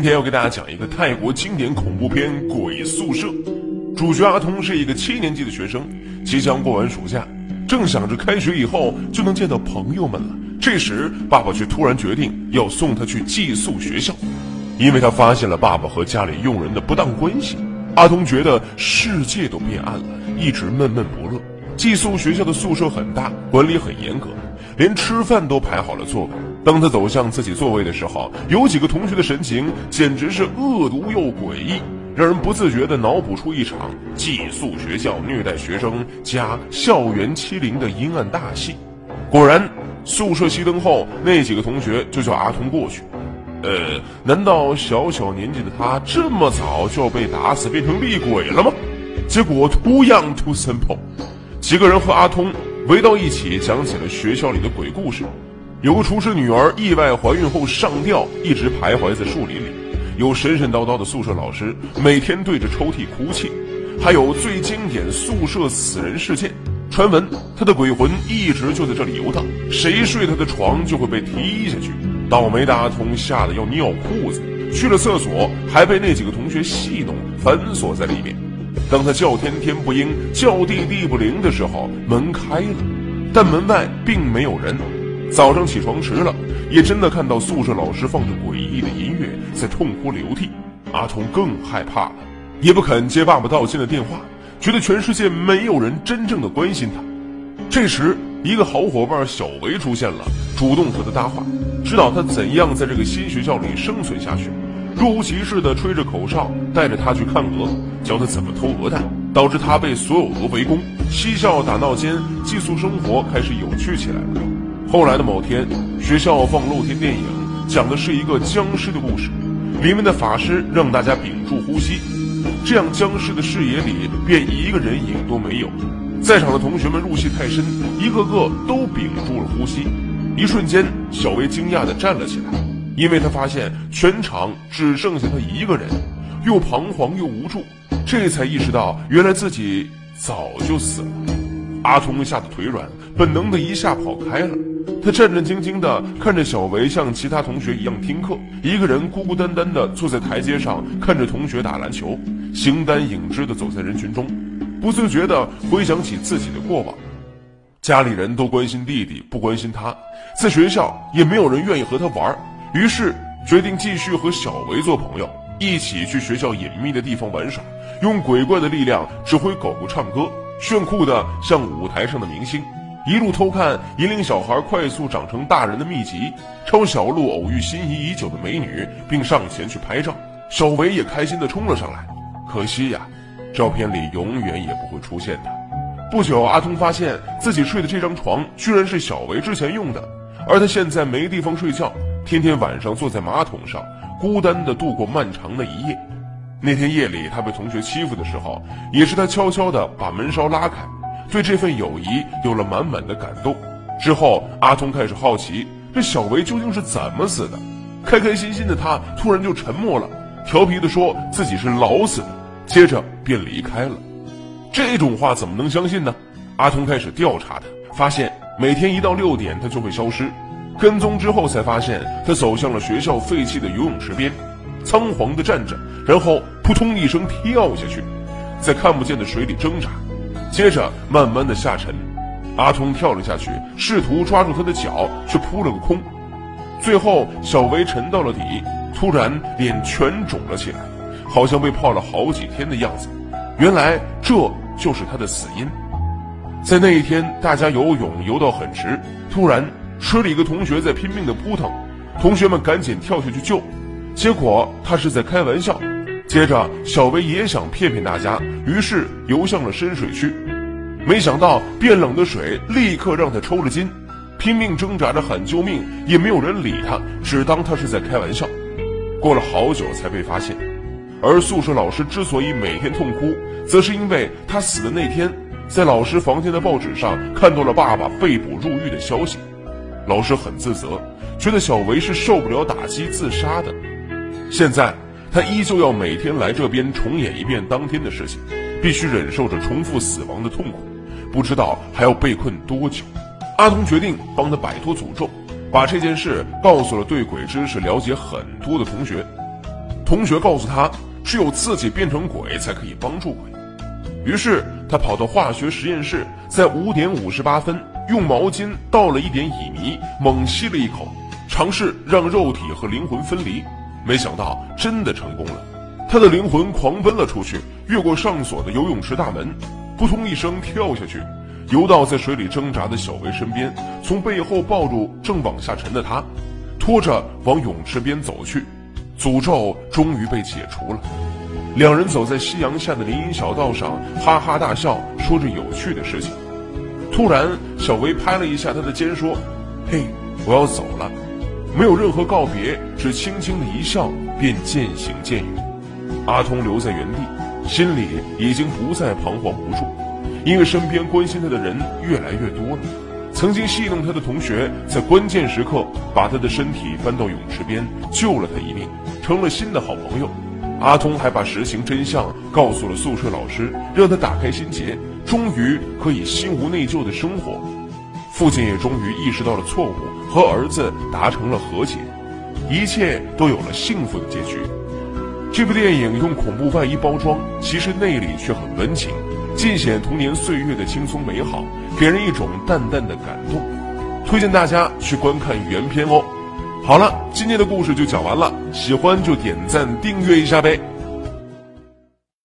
今天要给大家讲一个泰国经典恐怖片《鬼宿舍》。主角阿通是一个七年级的学生，即将过完暑假，正想着开学以后就能见到朋友们了。这时，爸爸却突然决定要送他去寄宿学校，因为他发现了爸爸和家里佣人的不当关系。阿通觉得世界都变暗了，一直闷闷不乐。寄宿学校的宿舍很大，管理很严格，连吃饭都排好了座位。当他走向自己座位的时候，有几个同学的神情简直是恶毒又诡异，让人不自觉地脑补出一场寄宿学校虐待学生加校园欺凌的阴暗大戏。果然，宿舍熄灯后，那几个同学就叫阿童过去。呃，难道小小年纪的他这么早就要被打死变成厉鬼了吗？结果 too young too simple。几个人和阿通围到一起，讲起了学校里的鬼故事。有个厨师女儿意外怀孕后上吊，一直徘徊在树林里；有神神叨叨的宿舍老师，每天对着抽屉哭泣；还有最经典宿舍死人事件，传闻他的鬼魂一直就在这里游荡，谁睡他的床就会被踢下去。倒霉的阿通吓得要尿裤子，去了厕所还被那几个同学戏弄，反锁在里面。当他叫天天不应，叫地地不灵的时候，门开了，但门外并没有人。早上起床迟了，也真的看到宿舍老师放着诡异的音乐，在痛哭流涕。阿童更害怕了，也不肯接爸爸道歉的电话，觉得全世界没有人真正的关心他。这时，一个好伙伴小维出现了，主动和他搭话，指导他怎样在这个新学校里生存下去。若无其事地吹着口哨，带着他去看鹅，教他怎么偷鹅蛋，导致他被所有鹅围攻。嬉笑打闹间，寄宿生活开始有趣起来了。后来的某天，学校放露天电影，讲的是一个僵尸的故事，里面的法师让大家屏住呼吸，这样僵尸的视野里便一个人影都没有。在场的同学们入戏太深，一个个都屏住了呼吸。一瞬间，小薇惊讶地站了起来。因为他发现全场只剩下他一个人，又彷徨又无助，这才意识到原来自己早就死了。阿童吓得腿软，本能的一下跑开了。他战战兢兢地看着小维像其他同学一样听课，一个人孤孤单单地坐在台阶上看着同学打篮球，形单影只地走在人群中，不自觉地回想起自己的过往。家里人都关心弟弟，不关心他，在学校也没有人愿意和他玩。于是决定继续和小维做朋友，一起去学校隐秘的地方玩耍，用鬼怪的力量指挥狗狗唱歌，炫酷的像舞台上的明星。一路偷看引领小孩快速长成大人的秘籍，抄小路偶遇心仪已久的美女，并上前去拍照。小维也开心的冲了上来，可惜呀，照片里永远也不会出现的。不久，阿通发现自己睡的这张床居然是小维之前用的，而他现在没地方睡觉。天天晚上坐在马桶上，孤单地度过漫长的一夜。那天夜里，他被同学欺负的时候，也是他悄悄地把门梢拉开，对这份友谊有了满满的感动。之后，阿通开始好奇这小维究竟是怎么死的。开开心心的他突然就沉默了，调皮地说自己是老死的，接着便离开了。这种话怎么能相信呢？阿通开始调查他，发现每天一到六点，他就会消失。跟踪之后，才发现他走向了学校废弃的游泳池边，仓皇地站着，然后扑通一声跳下去，在看不见的水里挣扎，接着慢慢的下沉。阿通跳了下去，试图抓住他的脚，却扑了个空。最后，小维沉到了底，突然脸全肿了起来，好像被泡了好几天的样子。原来这就是他的死因。在那一天，大家游泳游到很迟，突然。池里一个同学在拼命的扑腾，同学们赶紧跳下去救，结果他是在开玩笑。接着小薇也想骗骗大家，于是游向了深水区，没想到变冷的水立刻让他抽了筋，拼命挣扎着喊救命，也没有人理他，只当他是在开玩笑。过了好久才被发现，而宿舍老师之所以每天痛哭，则是因为他死的那天，在老师房间的报纸上看到了爸爸被捕入狱的消息。老师很自责，觉得小维是受不了打击自杀的。现在他依旧要每天来这边重演一遍当天的事情，必须忍受着重复死亡的痛苦，不知道还要被困多久。阿童决定帮他摆脱诅咒，把这件事告诉了对鬼知识了解很多的同学。同学告诉他，只有自己变成鬼才可以帮助鬼。于是他跑到化学实验室，在五点五十八分用毛巾倒了一点乙醚，猛吸了一口，尝试让肉体和灵魂分离。没想到真的成功了，他的灵魂狂奔了出去，越过上锁的游泳池大门，扑通一声跳下去，游到在水里挣扎的小维身边，从背后抱住正往下沉的他，拖着往泳池边走去。诅咒终于被解除了。两人走在夕阳下的林荫小道上，哈哈大笑，说着有趣的事情。突然，小薇拍了一下他的肩，说：“嘿，我要走了。”没有任何告别，只轻轻的一笑，便渐行渐远。阿通留在原地，心里已经不再彷徨无助，因为身边关心他的人越来越多了。曾经戏弄他的同学，在关键时刻把他的身体搬到泳池边，救了他一命，成了新的好朋友。阿通还把实情真相告诉了宿舍老师，让他打开心结，终于可以心无内疚的生活。父亲也终于意识到了错误，和儿子达成了和解，一切都有了幸福的结局。这部电影用恐怖外衣包装，其实内里却很温情，尽显童年岁月的轻松美好，给人一种淡淡的感动。推荐大家去观看原片哦。好了，今天的故事就讲完了，喜欢就点赞订阅一下呗。